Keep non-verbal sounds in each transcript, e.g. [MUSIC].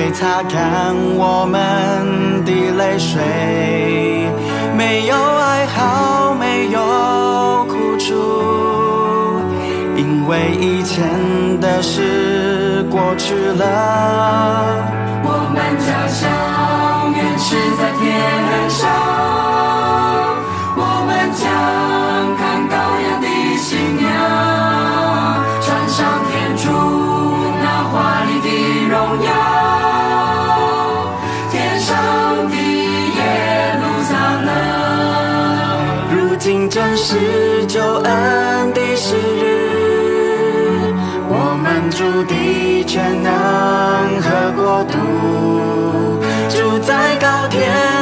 会擦干我们的泪水，没有哀嚎，没有苦楚，因为以前的事过去了。我们家乡原是在天上，高天。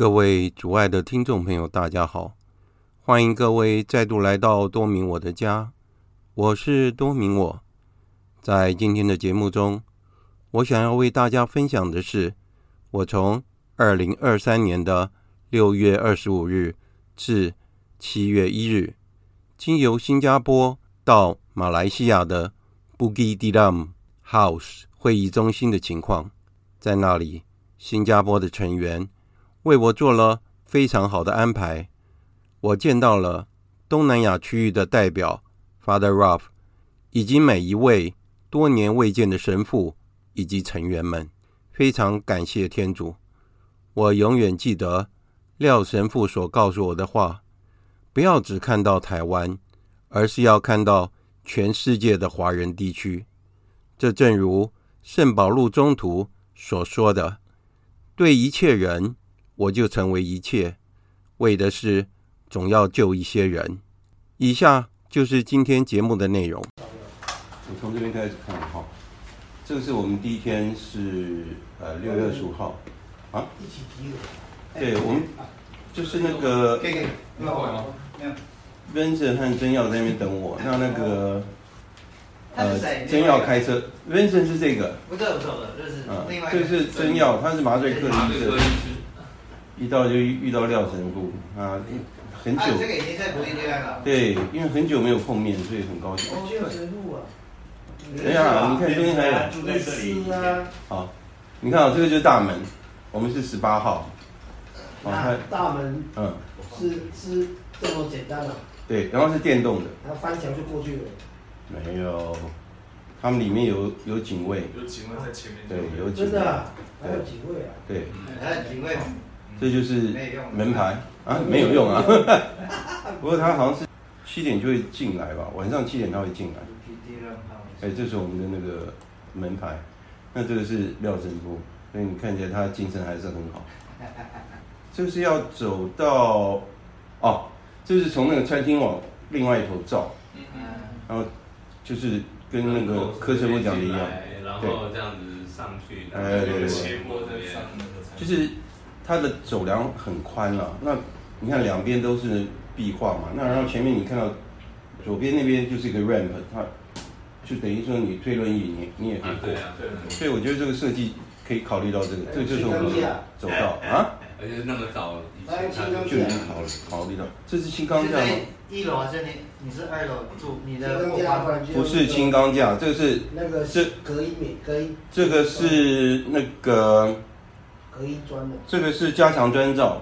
各位主爱的听众朋友，大家好！欢迎各位再度来到多明我的家，我是多明我。在今天的节目中，我想要为大家分享的是，我从二零二三年的六月二十五日至七月一日，经由新加坡到马来西亚的 Bukit Tilam House 会议中心的情况。在那里，新加坡的成员。为我做了非常好的安排，我见到了东南亚区域的代表 Father Ralph，以及每一位多年未见的神父以及成员们。非常感谢天主，我永远记得廖神父所告诉我的话：不要只看到台湾，而是要看到全世界的华人地区。这正如圣保禄宗徒所说的：对一切人。我就成为一切，为的是总要救一些人。以下就是今天节目的内容。我从这边开始看哈，这个是我们第一天是呃六月二十五号啊。一起提的。对，我们就是那个。可以可以。没有吗？Vincent 和真耀在那边等我。那那个呃，真耀开车。Vincent 是这个。不是不是不是，这是另外。这是真耀，他是麻醉科的医生。一到就遇到廖神父啊，很久。啊、这个已经在福音阶段了。对，因为很久没有碰面，所以很高兴。哦，廖神父啊。等一下，你看中间还有。住在这里。好，你看啊，这个就是大门，我们是十八号。好，大门。嗯。是是这么简单的。对，然后是电动的。然后翻墙就过去了。没有，他们里面有有警卫。有警卫在前面。对，有警卫。真的啊？还有警卫啊？对。还有警卫。这就是门牌。啊，没有用啊。[LAUGHS] 不过他好像是七点就会进来吧，晚上七点他会进来。哎，这是我们的那个门牌，那这个是廖振波，所以你看起来他精神还是很好。[LAUGHS] 这是要走到哦，这是从那个餐厅往另外一头照，然后就是跟那个柯神父讲的一样，然后这样子上去，哎对对对，就是它的走廊很宽了，那你看两边都是壁画嘛，那然后前面你看到左边那边就是一个 ramp，它就等于说你推轮椅你你也可以过，所以我觉得这个设计可以考虑到这个，这个就是我们走道啊。而且那么早，就已经考了考虑到，这是轻钢架吗？一楼还是你？你是二楼住？你的不是轻钢架，这个是那个是隔音棉隔音。这个是那个隔音砖的。这个是加强砖造，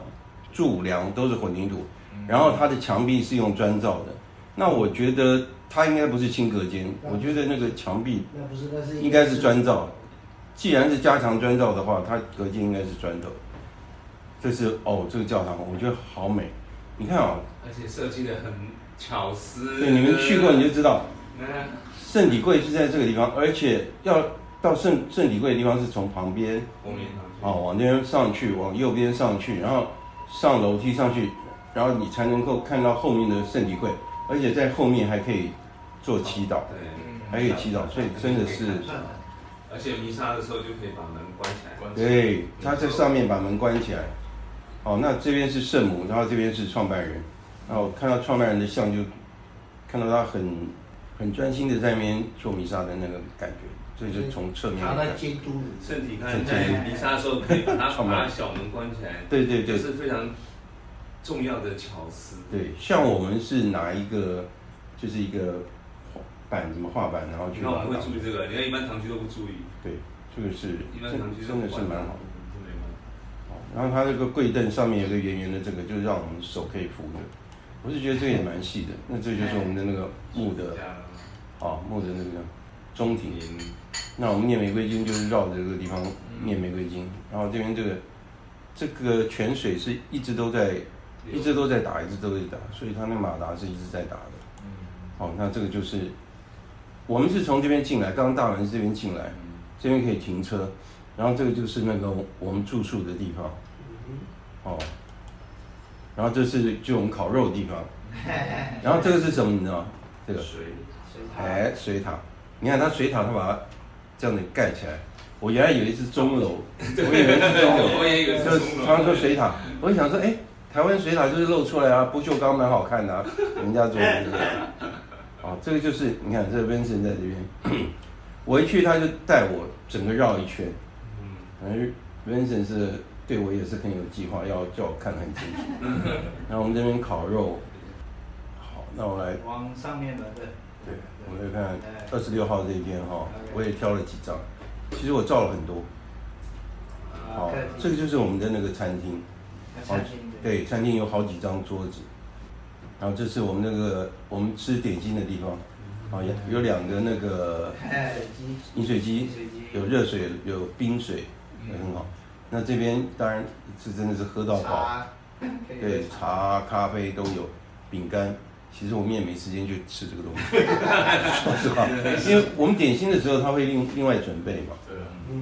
柱梁都是混凝土，然后它的墙壁是用砖造的。那我觉得它应该不是轻隔间，我觉得那个墙壁那不是，那是应该是砖造。既然是加强砖造的话，它隔间应该是砖头。这是哦，这个教堂我觉得好美，你看啊，而且设计的很巧思。对，你们去过你就知道，圣体柜是在这个地方，而且要到圣圣体柜的地方是从旁边，后面哦，往那边上去，往右边上去，然后上楼梯上去，然后你才能够看到后面的圣体柜，而且在后面还可以做祈祷，对，还可以祈祷，所以真的是。而且弥撒的时候就可以把门关起来。对，他在上面把门关起来。哦，那这边是圣母，然后这边是创办人，然后看到创办人的像，就看到他很很专心的在那边做弥撒的那个感觉，所以就从侧面看。他在监督圣体，看在弥撒的时候可以把它把小门关起来。对对对，是非常重要的巧思。对，像我们是拿一个就是一个板，什么画板，然后去。那我们会注意这个，你看一般堂区都不注意。对，这个是一般堂区真的是蛮好的。然后它这个柜凳上面有个圆圆的，这个就是让我们手可以扶着。我是觉得这个也蛮细的。那这就是我们的那个木的，啊木的那个中庭。那我们念玫瑰经就是绕着这个地方念玫瑰经。然后这边这个这个泉水是一直都在一直都在打，一直都在打，所以它那马达是一直在打的。好，那这个就是我们是从这边进来，刚刚大门是这边进来，这边可以停车。然后这个就是那个我们住宿的地方，哦，然后这是就我们烤肉的地方，[LAUGHS] 然后这个是什么你知道吗？这个水水塔，哎，水塔，你看它水塔，它把它这样子盖起来。我原来以为是钟楼，我以为是钟楼，我也以为是钟楼。就是他说水塔，我就想说，哎，台湾水塔就是露出来啊，不锈钢蛮好看的啊，人家做的这个。哦，这个就是你看这个温森在这边，[CLEARS THROAT] 我一去他就带我整个绕一圈。反正 Vincent 是对我也是很有计划，要叫我看得很清楚。[LAUGHS] 然后我们这边烤肉，好，那我来往上面的对。对，我们来看二十六号这一天哈，我也挑了几张，其实我照了很多。好，这个就是我们的那个餐厅。好，对，餐厅有好几张桌子。然后这是我们那个我们吃点心的地方。好，有有两个那个饮水机，有热水，有冰水。也很好，那这边当然是真的是喝到饱，对，茶、咖啡都有，饼干。其实我们也没时间去吃这个东西，[LAUGHS] 说实话，因为我们点心的时候他会另另外准备嘛。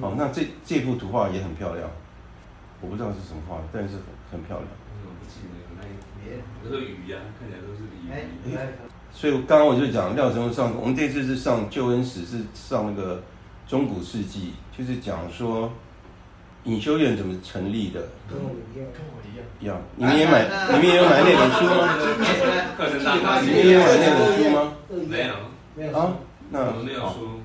好，那这这幅图画也很漂亮，我不知道是什么画，但是很很漂亮。我不记得那那是鱼呀，看起来都是鱼。所以刚刚我就讲廖神父上，我们这次是上救恩史，是上那个中古世纪，就是讲说。隐修院怎么成立的？跟我一样，跟我一样。一样，你们也买，你们也有买那本书吗？课程大你们也有买那本书吗？没有，没有啊。那我们没有书，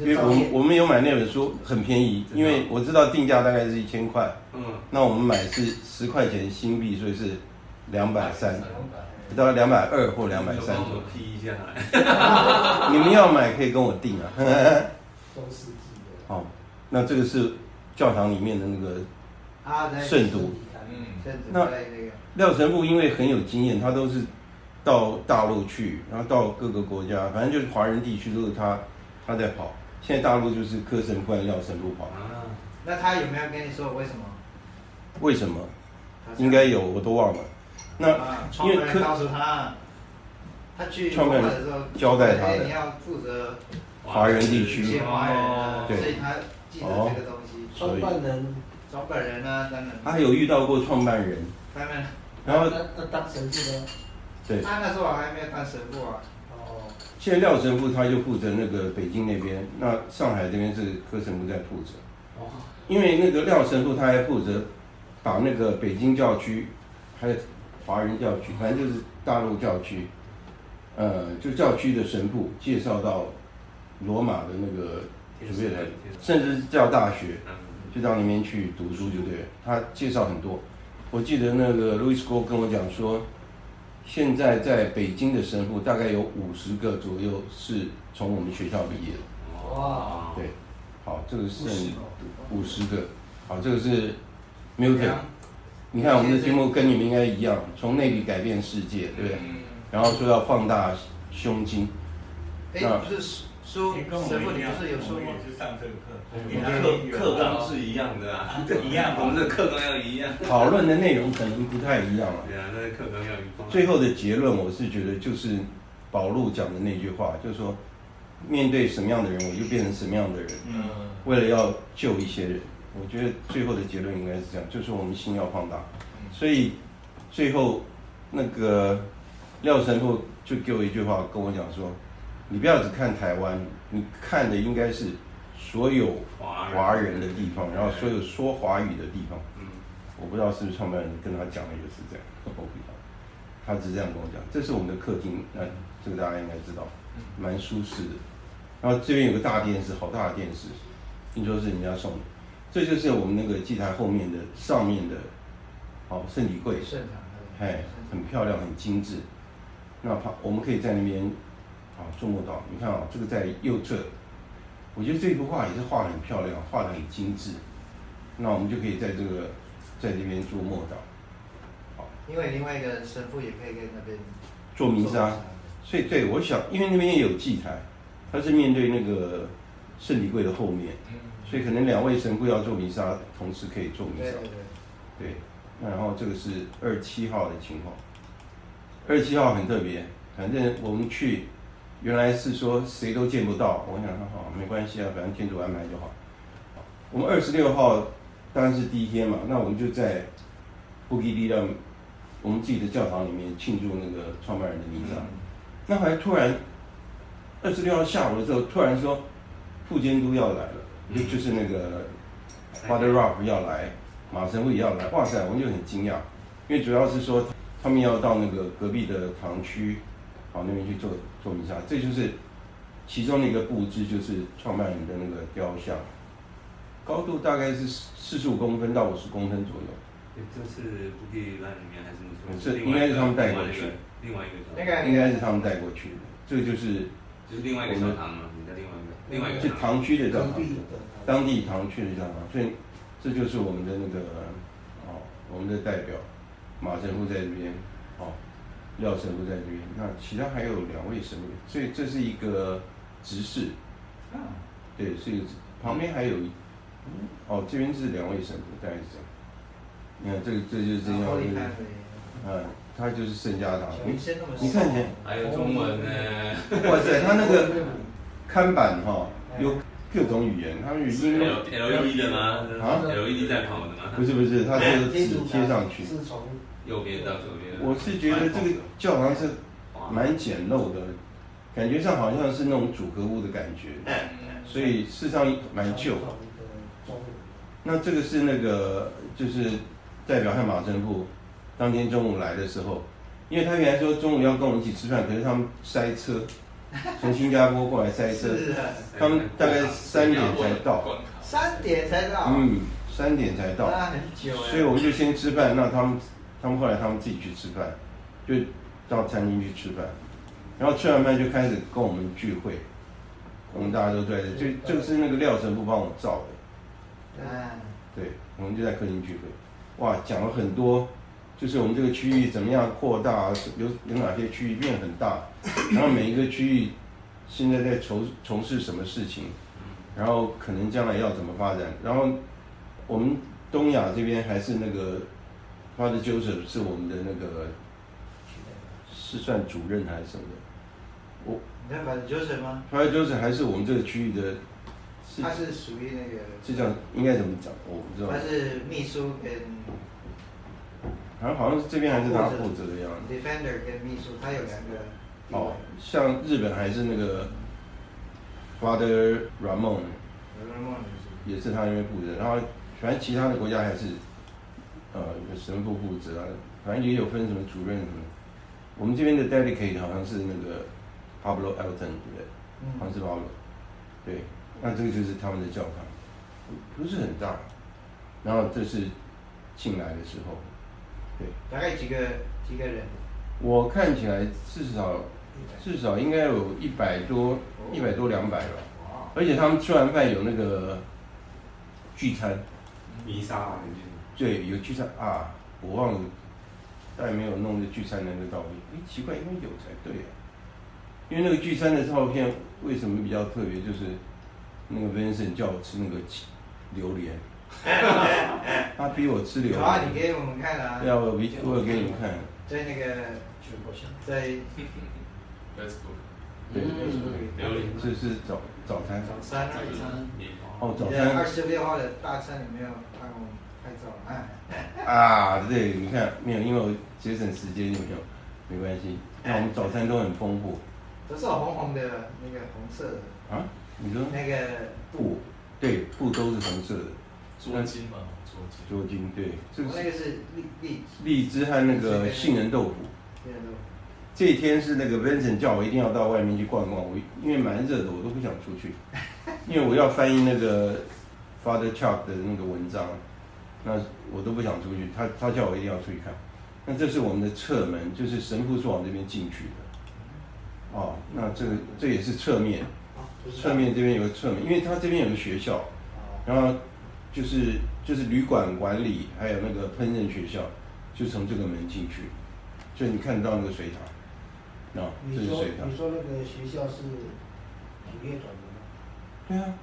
因为我们我们有买那本书，很便宜，因为我知道定价大概是一千块。嗯。那我们买是十块钱新币，所以是两百三，大概两百二或两百三。我批一下来。[LAUGHS] 你们要买可以跟我订啊。中世纪的。好，那这个是。教堂里面的那个圣徒，嗯，那廖神父因为很有经验，他都是到大陆去，然后到各个国家，反正就是华人地区都是他他在跑。现在大陆就是柯神父、廖神父跑。啊，那他有没有跟你说为什么？为什么？应该有，我都忘了。那因为柯告诉他，他去创办的时候交代他的，你要负责华人地区。哦，对，所以他记得这个东西。创办人，创办人啊，当然。他有遇到过创办人。然后那那当神父呢？对。他那时候还没有当神父啊。哦现在廖神父他就负责那个北京那边，那上海这边是柯神父在负责。哦。因为那个廖神父他还负责把那个北京教区，还有华人教区，反正就是大陆教区，呃，就教区的神父介绍到罗马的那个主业台，甚至是教大学，就到那边去读书，就对了。他介绍很多。我记得那个 Louis Go 跟我讲说。现在在北京的神父大概有五十个左右是从我们学校毕业的。哇！对，好，这个是五十个。好，这个是 Milton。你看我们的节目跟你们应该一样，从内里改变世界，对不对？然后说要放大胸襟。那不是书，神父你不是有说吗？是上这个课。你的课课纲是一样的啊，一样，我们的课纲要一样。讨论的内容可能不太一样啊。对啊，那课纲要一样。最后的结论，我是觉得就是保路讲的那句话，就是说，面对什么样的人，我就变成什么样的人。嗯。为了要救一些人，我觉得最后的结论应该是这样，就是我们心要放大。所以最后那个廖神父就给我一句话，跟我讲说，你不要只看台湾，你看的应该是。所有华人的地方，然后所有说华语的地方，嗯，我不知道是不是创办人跟他讲的也是这样，我不知道，他只是这样跟我讲。这是我们的客厅，那这个大家应该知道，蛮舒适的。然后这边有个大电视，好大的电视，听说是人家送的。这就是我们那个祭台后面的上面的，好圣体柜，圣堂，哎，很漂亮，很精致。那怕我们可以在那边，啊，做默祷。你看啊，这个在右侧。我觉得这幅画也是画得很漂亮，画得很精致。那我们就可以在这个，在这边做默祷。好，因为另外一个神父也可以在那边做弥撒。所以对，我想，因为那边也有祭台，它是面对那个圣礼柜的后面，所以可能两位神父要做弥撒，同时可以做弥撒。对对对。对，那然后这个是二十七号的情况。二十七号很特别，反正我们去。原来是说谁都见不到，我想说好，没关系啊，反正天主安排就好。我们二十六号当然是第一天嘛，那我们就在布基蒂让我们自己的教堂里面庆祝那个创办人的弥撒。嗯、那还突然二十六号下午的时候，突然说副监督要来了，就、嗯、就是那个 Father Ralph 要来，马神父也要来。哇塞，我们就很惊讶，因为主要是说他们要到那个隔壁的堂区。好，那边去做做弥撒，这就是其中的一个布置，就是创办人的那个雕像，高度大概是四十五公分到五十公分左右。这是布地兰里面还是什么？是应该是他们带过去的。另外一个。那个应该是他们带过去的。这个就是就是另外一个教堂吗？你在另外一个另外一个。是堂区的教堂，当地堂区的教堂。所以这就是我们的那个哦，我们的代表马神父在这边哦。廖神父在这边，那其他还有两位神父，所以这是一个执事。啊，对，是一个旁边还有，嗯，哦，这边是两位神父，大概是这样。你看这个，这就是这样，嗯，他就是圣家堂。你你看见？还有中文呢。哇塞，他那个 [LAUGHS] 看板哈，有各种语言，他们语音。L E D 的吗？啊？L E D 在跑的吗？不是不是，它是纸贴上去。右边到左边。我是觉得这个教堂是蛮简陋的，感觉上好像是那种组合屋的感觉，所以事实上蛮旧。那这个是那个就是代表汉马神父当天中午来的时候，因为他原来说中午要跟我们一起吃饭，可是他们塞车，[LAUGHS] 从新加坡过来塞车，他们大概三点才到。三点才到。嗯，三点才到。那很久。所以我们就先吃饭，那他们。他们后来他们自己去吃饭，就到餐厅去吃饭，然后吃完饭就开始跟我们聚会，我们大家都在这，就这个是那个廖神父帮我照的，对，对，我们就在客厅聚会，哇，讲了很多，就是我们这个区域怎么样扩大，有有哪些区域变很大，[COUGHS] 然后每一个区域现在在从从事什么事情，然后可能将来要怎么发展，然后我们东亚这边还是那个 Father Joseph 是我们的那个是算主任还是什么的？我你看 Father Joseph 吗？Father Joseph 还是我们这个区域的。他是属于那个，这叫应该怎么讲？我不知道。他是秘书跟，好像好像是这边还是他负责的样子。Defender 跟秘书，他有两个。哦，像日本还是那个 Father Ramon，也是他那边负责。然后反正其他的国家还是，呃，有神父负责啊，反正也有分什么主任什么。我们这边的 dedicate 好像是那个 Pablo Elton 对不对？嗯。好像是 Pablo，对。那这个就是他们的教堂，不是很大，然后这是进来的时候，对，大概几个几个人？我看起来至少至少应该有一百多一百多两百吧，而且他们吃完饭有那个聚餐，弥撒，对，有聚餐啊，我忘了，但没有弄这聚餐的那个照片，哎，奇怪，应该有才对啊，因为那个聚餐的照片为什么比较特别，就是。那个 Vincent 叫我吃那个榴莲，他逼我吃榴莲。好啊，你给我们看啊。要我比我给你们看。在那个，在 [LAUGHS] Facebook。对，榴莲。这是早早餐。早餐。早餐。哦，早餐。二十六号的大餐有没有啊？啊，对，你看没有，因为我节省时间，有没有？没关系。那我们早餐都很丰富。都是红红的，那个红色的。啊？你说那个布，对，布都是红色的。桌巾嘛，桌巾。桌巾，对。这个那个是荔荔荔枝和那个杏仁豆腐。杏仁豆腐。这一天是那个 Vincent 叫我一定要到外面去逛逛，我因为蛮热的，我都不想出去，因为我要翻译那个 Father Chuck 的那个文章，那我都不想出去。他他叫我一定要出去看。那这是我们的侧门，就是神父是往这边进去的。哦，那这个这也是侧面。侧面这边有个侧面，因为它这边有个学校，然后就是就是旅馆管理，还有那个烹饪学校，就从这个门进去，所以你看得到那个水塔，啊，这是水塔。你说那个学校是主业转的吗？对啊，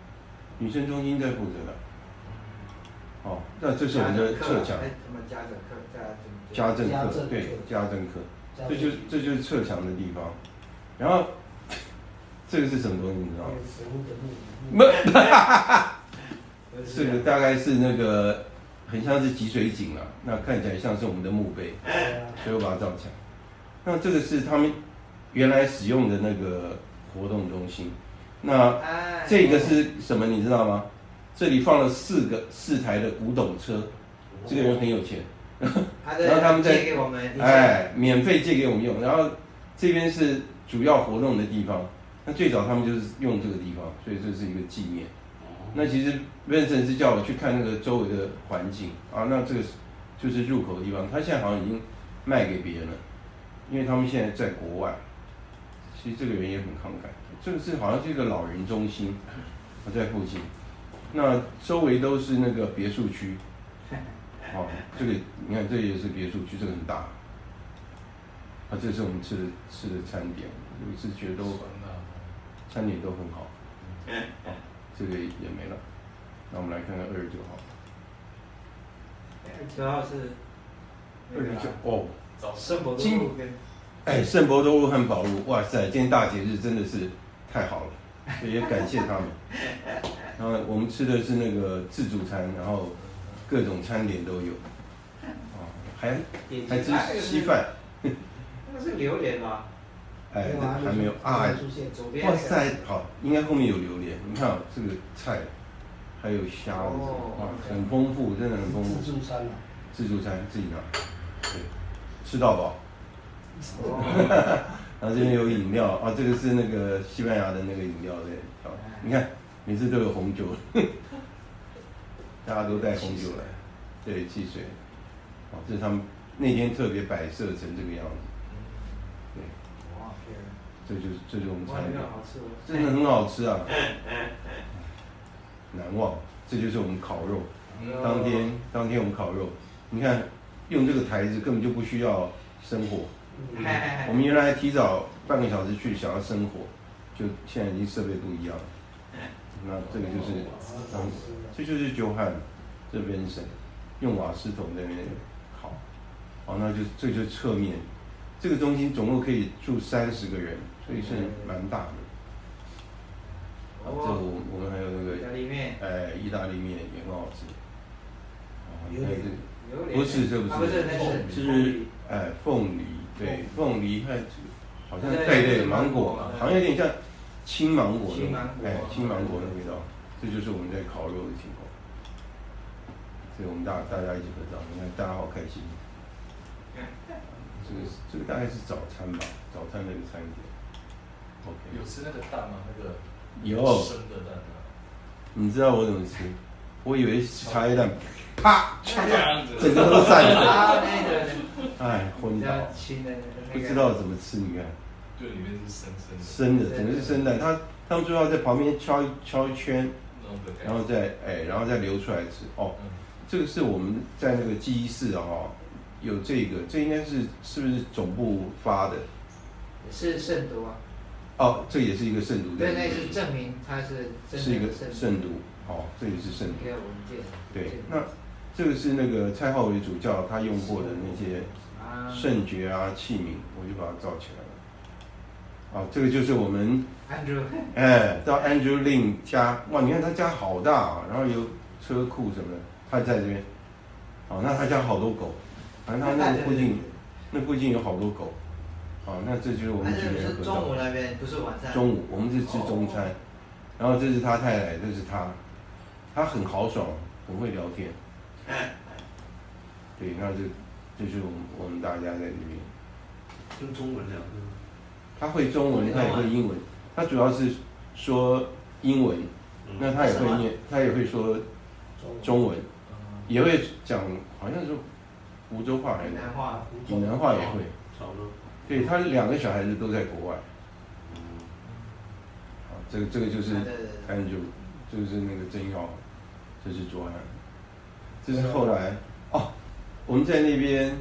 女生中心在负责的。哦，那这是我们的侧墙。什么家政课？家政课，对，家政课，这就这就是侧墙的地方，然后。这个是什么东西？你知道吗？哈哈哈哈这个大概是那个很像是集水井啊，那看起来像是我们的墓碑，所以我把它造起来。那这个是他们原来使用的那个活动中心。那这个是什么？你知道吗？这里放了四个四台的古董车，这个人很有钱，[LAUGHS] 然后他们在哎免费借给我们用。然后这边是主要活动的地方。那最早他们就是用这个地方，所以这是一个纪念。那其实 Vincent 是叫我去看那个周围的环境啊，那这个就是入口的地方。他现在好像已经卖给别人了，因为他们现在在国外。其实这个人也很慷慨。这个是好像是一个老人中心，我在附近。那周围都是那个别墅区。[LAUGHS] 哦，这个你看，这也是别墅区，这个很大。啊，这是我们吃的吃的餐点，有一次觉得都。餐点都很好，好，[LAUGHS] 这个也没了。那我们来看看二十九号。二十九号是二十九哦，圣伯多禄。哎，圣伯多禄和保禄，哇塞，今天大节日真的是太好了，也感谢他们。然后我们吃的是那个自助餐，然后各种餐点都有，哦，还还吃稀饭。那是榴莲吗？哎，还没有啊！哇塞，好，应该后面有榴莲。你看这个菜，还有虾子，哇，很丰富，真的很丰富。自助餐自助餐自己拿，对，吃到饱。然后这边有饮料啊，这个是那个西班牙的那个饮料对，好，你看每次都有红酒，[LAUGHS] 大家都带红酒来，对，汽水。好，这是他们那天特别摆设成这个样子。对这就是这就是我们餐点，真的很好吃啊！难忘，这就是我们烤肉。当天当天我们烤肉，你看用这个台子根本就不需要生火。我们原来提早半个小时去，想要生火，就现在已经设备不一样了。那这个就是，当时，这就是酒汉这边省用瓦斯桶在那边烤。好，那就这就是侧面，这个中心总共可以住三十个人，所以是蛮大的。这我我们还有那个，哎，意大利面也很好吃。啊，你看这，不是这不是，是哎凤梨，对凤梨还好像对对芒果嘛，好像有点像青芒果那种，哎青芒果的味道。这就是我们在烤肉的情况。所以我们大大家一起合照，你看大家好开心。这个这个大概是早餐吧，早餐那个餐点。OK。有吃那个蛋吗？那个。有，你知道我怎么吃？我以为茶叶蛋，啪，整个都散了。哎，昏倒。不知道怎么吃，你看。对，里面是生生的。生的，整个是生蛋。他他们最后在旁边敲一敲一圈，然后再哎，然后再流出来吃。哦，这个是我们在那个记忆室啊，有这个，这应该是是不是总部发的？是圣毒啊。哦，这也是一个圣毒。对，那是证明它是是一个圣都。哦，这也是圣都。对，那这个是那个蔡浩伟主教他用过的那些圣爵啊器皿，我就把它造起来了。哦，这个就是我们 Andrew，[LAUGHS] 哎，到 Andrew Lin 家，哇，你看他家好大啊，然后有车库什么的，他在这边。哦，那他家好多狗，反正他那个附近，那附近有好多狗。哦，那这就是我们几个人合照。中午那边不是晚上。中午我们是吃中餐，然后这是他太太，这是他，他很豪爽，很会聊天。对，那就就是我们我们大家在里面。用中文聊。他会中文，他也会英文，他主要是说英文，那他也会念，他也会说中文，也会讲，好像是湖州话还是？闽南话。闽南话也会。对，他两个小孩子都在国外。好，这个这个就是，Andrew，就是那个曾耀，这是卓安，这是后来哦，我们在那边，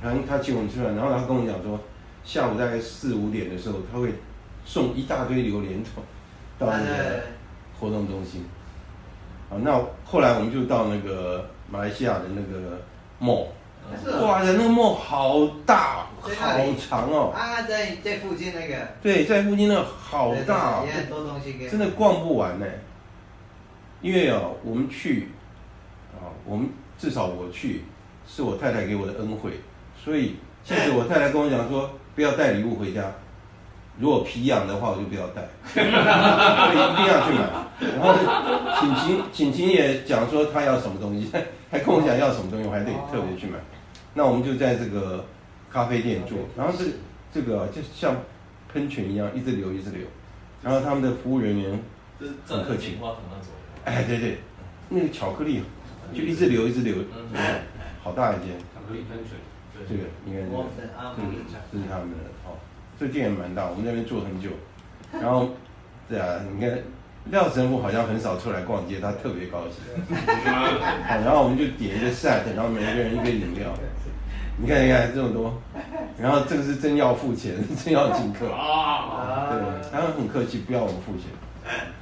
然后他请我们吃饭，然后他跟我讲说，下午大概四五点的时候，他会送一大堆榴莲到那个活动中心。好，那后来我们就到那个马来西亚的那个 mall。哇，那个梦好大，好长哦！啊，在在附近那个。对，在附近那个好大，真的逛不完呢。因为哦，我们去，啊，我们至少我去，是我太太给我的恩惠，所以其实我太太跟我讲说，不要带礼物回家，如果皮痒的话，我就不要带，所以一定要去买。然后晴晴晴晴也讲说她要什么东西，[LAUGHS] 还跟我讲要什么东西，我还得特别去买。那我们就在这个咖啡店坐，然后这这个就像喷泉一样，一直流一直流，然后他们的服务人员很客气。哎，对对，那个巧克力就一直流一直流，好大一间。巧克力喷泉，这个应该是，这个这是他们的哦，这店也蛮大，我们那边坐很久，然后对啊，你看廖神父好像很少出来逛街，他特别高兴。[LAUGHS] 然后我们就点一个 set，然后每个人一杯饮料。你看，你看这么多，然后这个是真要付钱，[LAUGHS] 真要请客啊！对，他们很客气，不要我们付钱。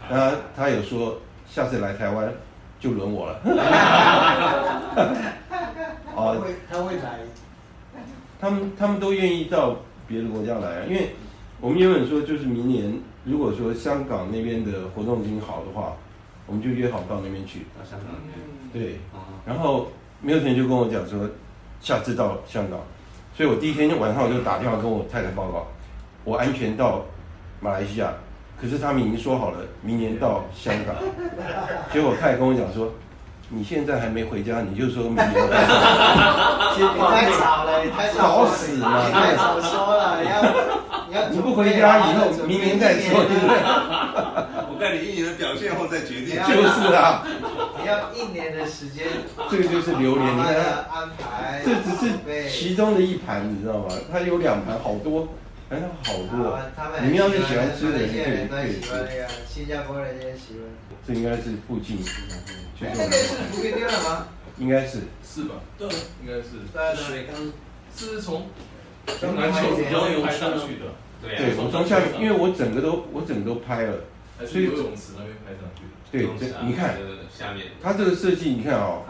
然后他有说，下次来台湾就轮我了。[LAUGHS] 哦，他会来。他们他们都愿意到别的国家来，因为我们原本说就是明年，如果说香港那边的活动已经好的话，我们就约好到那边去。到香港那边。对。然后没有钱就跟我讲说。下次到香港，所以我第一天晚上我就打电话跟我太太报告，我安全到马来西亚，可是他们已经说好了明年到香港，[LAUGHS] 结果我太太跟我讲说，你现在还没回家，你就说明年。到香港，你太早了，你太早死了，你太早说了，你要你要你不回家以后明年再说，对不对？我看你一年的表现后再决定，就是啊。你要一年的时间，这个就是榴莲，你看。安排，这只是其中的一盘，你知道吗？它有两盘，好多，反正好多。你们要是喜欢吃的，可以可以吃。新加坡人也喜欢。这应该是附近，那个是福建的吗？应该是是吧？对，应该是。对水缸是从从篮球游泳拍上去的。对，我从下面，因为我整个都我整个都拍了，所以游泳池那边拍上去。对，这你看下面，它这个设计你看哦，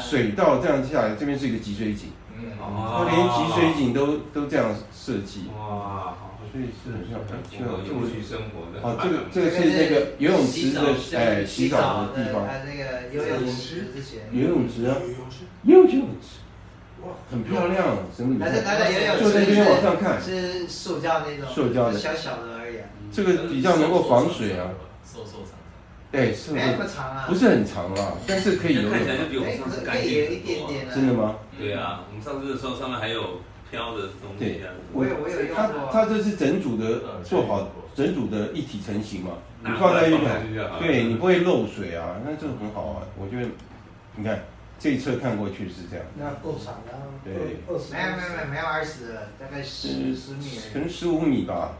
水道这样下来，这边是一个集水井，它连集水井都都这样设计。哇，所以是很像很有乐趣生活的。哦，这个这个是那个游泳池的哎洗澡的地方。它那个游泳池之前。游泳池啊，游泳池。哇，很漂亮，什么？但是它的游泳池就在这边往上看，是塑胶那种，塑胶的，小小的而已。这个比较能够防水啊。对，是不是？不是很长啊，但是可以游泳。看起来就比我们上次干净一点点。真的吗？对啊，我们上次的时候上面还有飘的东西。对，我有我有用过。它它这是整组的做好，整组的一体成型嘛。你放在一边，对你不会漏水啊，那这个很好啊，我觉得，你看。这一侧看过去是这样，那够长的，对，没有没有没有没有二十，大概十十米，可能十五米吧。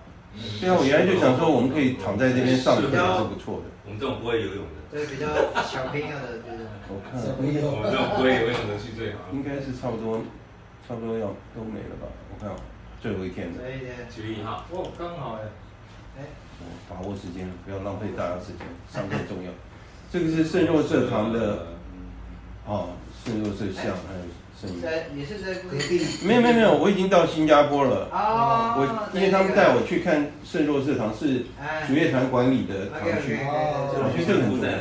对啊，我原来就想说，我们可以躺在这边上课也是不错的。我们这种不会游泳的，对，比较小朋友的这种。[LAUGHS] 我看，我们这种不会游泳的去最好。应该是差不多，差不多要都没了吧？我看最后一天的，九月一号，哦，刚好哎，哎，把握时间，不要浪费大家时间，上课重要。这个是圣若瑟堂的。[LAUGHS] 哦，圣若瑟像还有在也是在隔壁。没有没有没有，我已经到新加坡了。哦。我因为他们带我去看圣若瑟堂，是主乐团管理的堂区。我觉得这个很重要。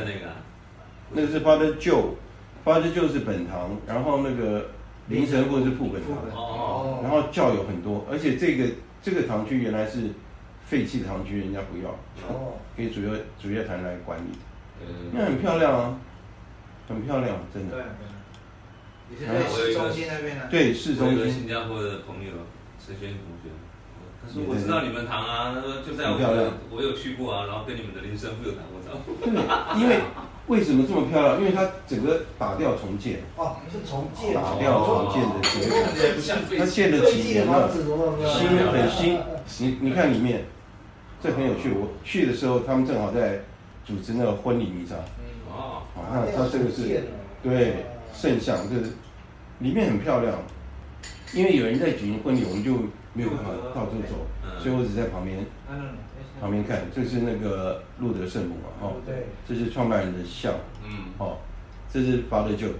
那个是 Father Joe，Father Joe 是本堂，然后那个林神父是副本堂。哦。然后教友很多，而且这个这个堂区原来是废弃的堂区，人家不要，哦，给主乐主乐团来管理。嗯。那很漂亮啊。很漂亮，真的。对，你是在市中心那边呢？对，市中心。新加坡的朋友陈轩同学，他说我知道你们堂啊，他说就在我我有去过啊，然后跟你们的林神父有打过招呼。对，因为为什么这么漂亮？因为它整个打掉重建。哦，是重建。打掉重建的结果。它建了几年了？新很新。你你看里面，这很有趣。我去的时候，他们正好在组织那个婚礼弥撒。啊，它这个是对圣像，这是里面很漂亮。因为有人在举行婚礼，我们就没有办法到处走，所以我只在旁边旁边看。这是那个路德圣母嘛，哈，对，这是创办人的像，嗯，哦，这是 Father Joe，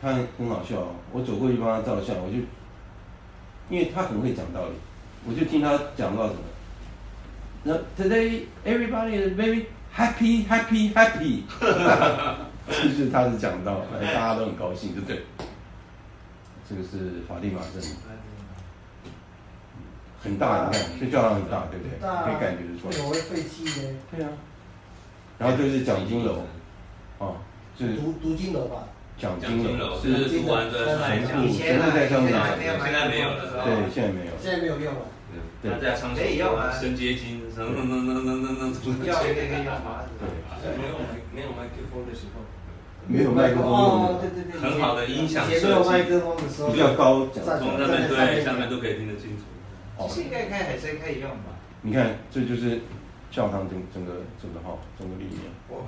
他很好笑，我走过去帮他照相，我就因为他很会讲道理，我就听他讲到什么。那 Today everybody is very happy, happy, happy。这是他是讲道，大家都很高兴，对不对？这个是法蒂玛镇，很大，你看，这教堂很大，对不对？可以感觉得出来。怎么会废弃呢？对啊。然后就是讲经楼，哦，是读读经楼吧？讲经楼是读完的全部全部在上面，现在没有了。对，现在没有。现在没有用了。对，在上面有升阶经，能能能能能能能主教可以可以用吗？对，没有没有麦克风的时候。没有麦克风哦，对对对，很好的音响设计。没有麦克风的时候，比较高，从那边对下面都可以听得清楚。现在开还是可以用吧？你看，这就是教堂整整个整个哈整个里面。哇，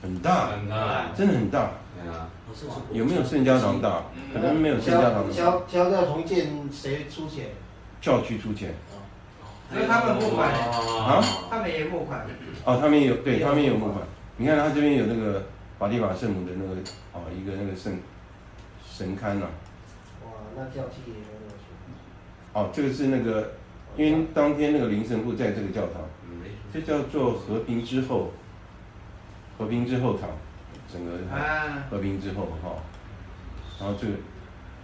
很大，很大，很大，真的很大。对啊，有没有圣家堂大？可能没有圣家堂大。调调调重建谁出钱？教区出钱。因为他们募款啊，他们也募款。哦，他们有，对，他们有募款。你看它这边有那个。法蒂玛圣母的那个哦，一个那个圣神龛呐。哇，那教区也有那么哦，这个是那个，因为当天那个林神父在这个教堂，这叫做和平之后，和平之后堂，整个和平之后哈、哦，然后这个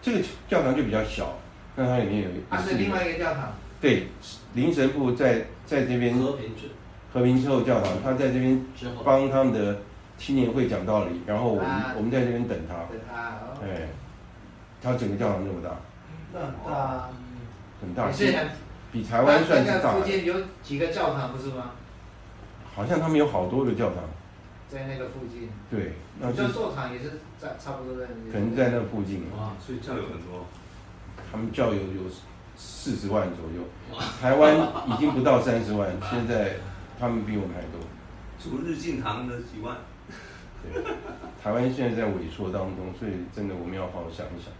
这个教堂就比较小，那它里面有一啊，是另外一个教堂。对，林神父在在这边和平之和平之后教堂，他在这边帮他们的。青年会讲道理，然后我们、啊、我们在这边等他。等他哦。哎，他整个教堂这么大。那很大。很大。是比台湾算是大。附近有几个教堂不是吗？好像他们有好多个教堂。在那个附近。对。那就座堂也是在差不多在那。可能在那附近。哇，所以教友很多。他们教友有四十万左右，[LAUGHS] 台湾已经不到三十万，现在他们比我们还多。逐日进堂的几万。对，台湾现在在萎缩当中，所以真的我们要好好想一想，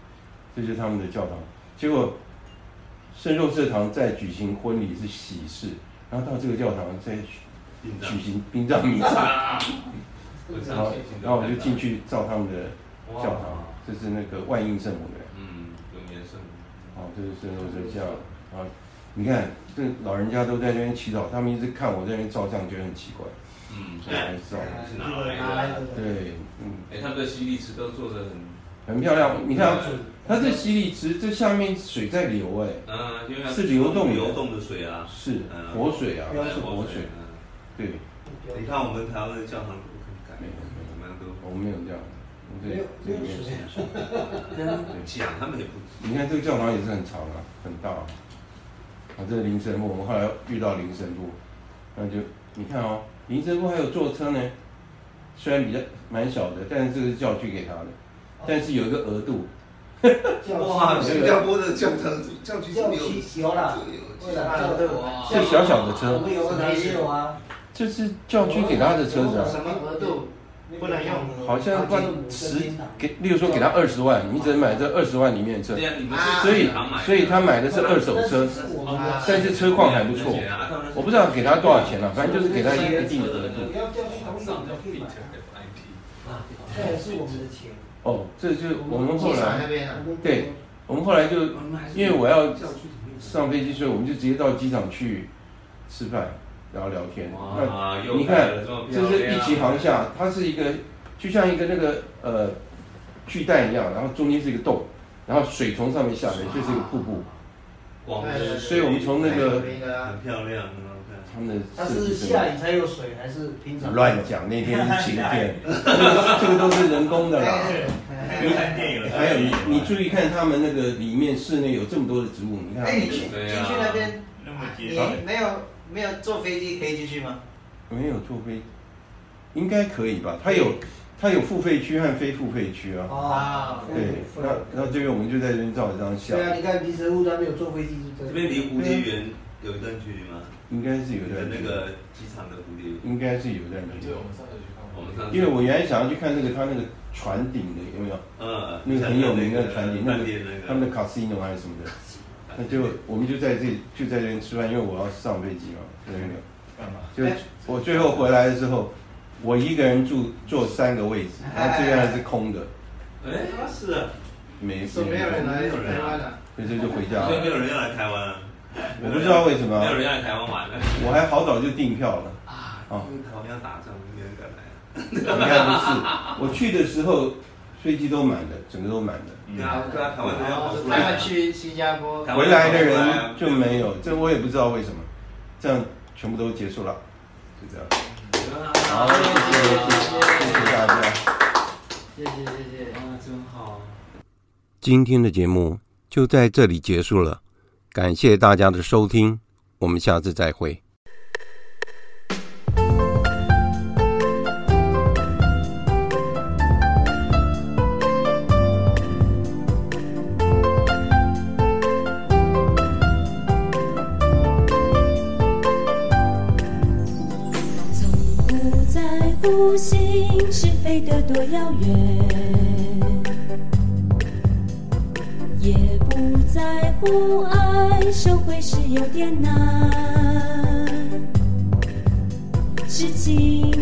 这是他们的教堂。结果圣肉社堂在举行婚礼是喜事，然后到这个教堂在举行殡葬仪式，[LAUGHS] 然后然后我就进去照他们的教堂，这是那个万应圣母的，嗯，永年圣母，哦，这是圣若瑟像，啊，你看这老人家都在那边祈祷，他们一直看我在那边照相，觉得很奇怪。嗯，对，是哪来的？对，嗯，哎，他们的洗礼池都做的很很漂亮。你看，它这洗礼池这下面水在流，哎，嗯，是流动流动的水啊，是活水啊，是活水。对，你看我们台湾的教堂都很干，没有没有，怎么样都，我们没有这样，没有没有水。讲他们也不，你看这个教堂也是很长啊，很大。啊，这是林神父，我们后来遇到林神父，那就你看哦。林神父还有坐车呢，虽然比较蛮小的，但是这个是教区给他的，但是有一个额度。哇，新加坡的教车教区教区有了，为了这个是小小的车。我们有个没有啊？这是教区给他的车子啊。什么额度？不能用。好像关十给，例如说给他二十万，你只能买这二十万里面的车。所以所以他买的是二手车，但是车况还不错。我不知道给他多少钱了，反正就是给他一一定的额度。这是我们的钱。哦，这就我们后来对，我们后来就因为我要上飞机，所以我们就直接到机场去吃饭，然后聊天。那你看，这是一级航厦，它是一个就像一个那个呃巨蛋一样，然后中间是一个洞，然后水从上面下来，就是一个瀑布。所以我们从那个很漂亮。他们的它是下雨才有水，还是平常？乱讲，那天是晴天，[LAUGHS] 这个都是人工的啦。还有你，你注意看他们那个里面室内有这么多的植物，你看。哎，你去进去那边，你没有没有坐飞机可以进去吗？没有坐飞，应该可以吧？它有它有付费区和非付费区啊。啊，对，那那这边我们就在这边照一张相。对啊，你看离神户那边有坐飞机，这边离蝴蝶园有一段距离吗？应该是有段距离。那个机场的蝴蝶园。应该是有段距离。对，我们上次去看。我们上次。因为我原来想要去看那个他那个船顶的有没有？嗯。那个很有名的船顶，那个他们的 casino 还是什么的。那就我们就在这就在这边吃饭，因为我要上飞机嘛，那个。干嘛？就我最后回来的时候，我一个人住坐三个位置，然后这边还是空的。哎，是啊。没事。没有人来台湾了。所以就回家了。所以没有人要来台湾啊。我不知道为什么，没有人要来台湾玩了。我还好早就订票了啊！因为台湾要打仗，没人敢来。应该不是，我去的时候飞机都满的，整个都满的。对啊，对啊，台湾人要跑出来。台湾去新加坡，回来的人就没有，这我也不知道为什么。这样全部都结束了，就这样。好，谢谢谢谢大家，谢谢谢谢，啊，真好。今天的节目就在这里结束了。感谢大家的收听，我们下次再会。飞得多遥远。也不在乎爱收回是有点难，是情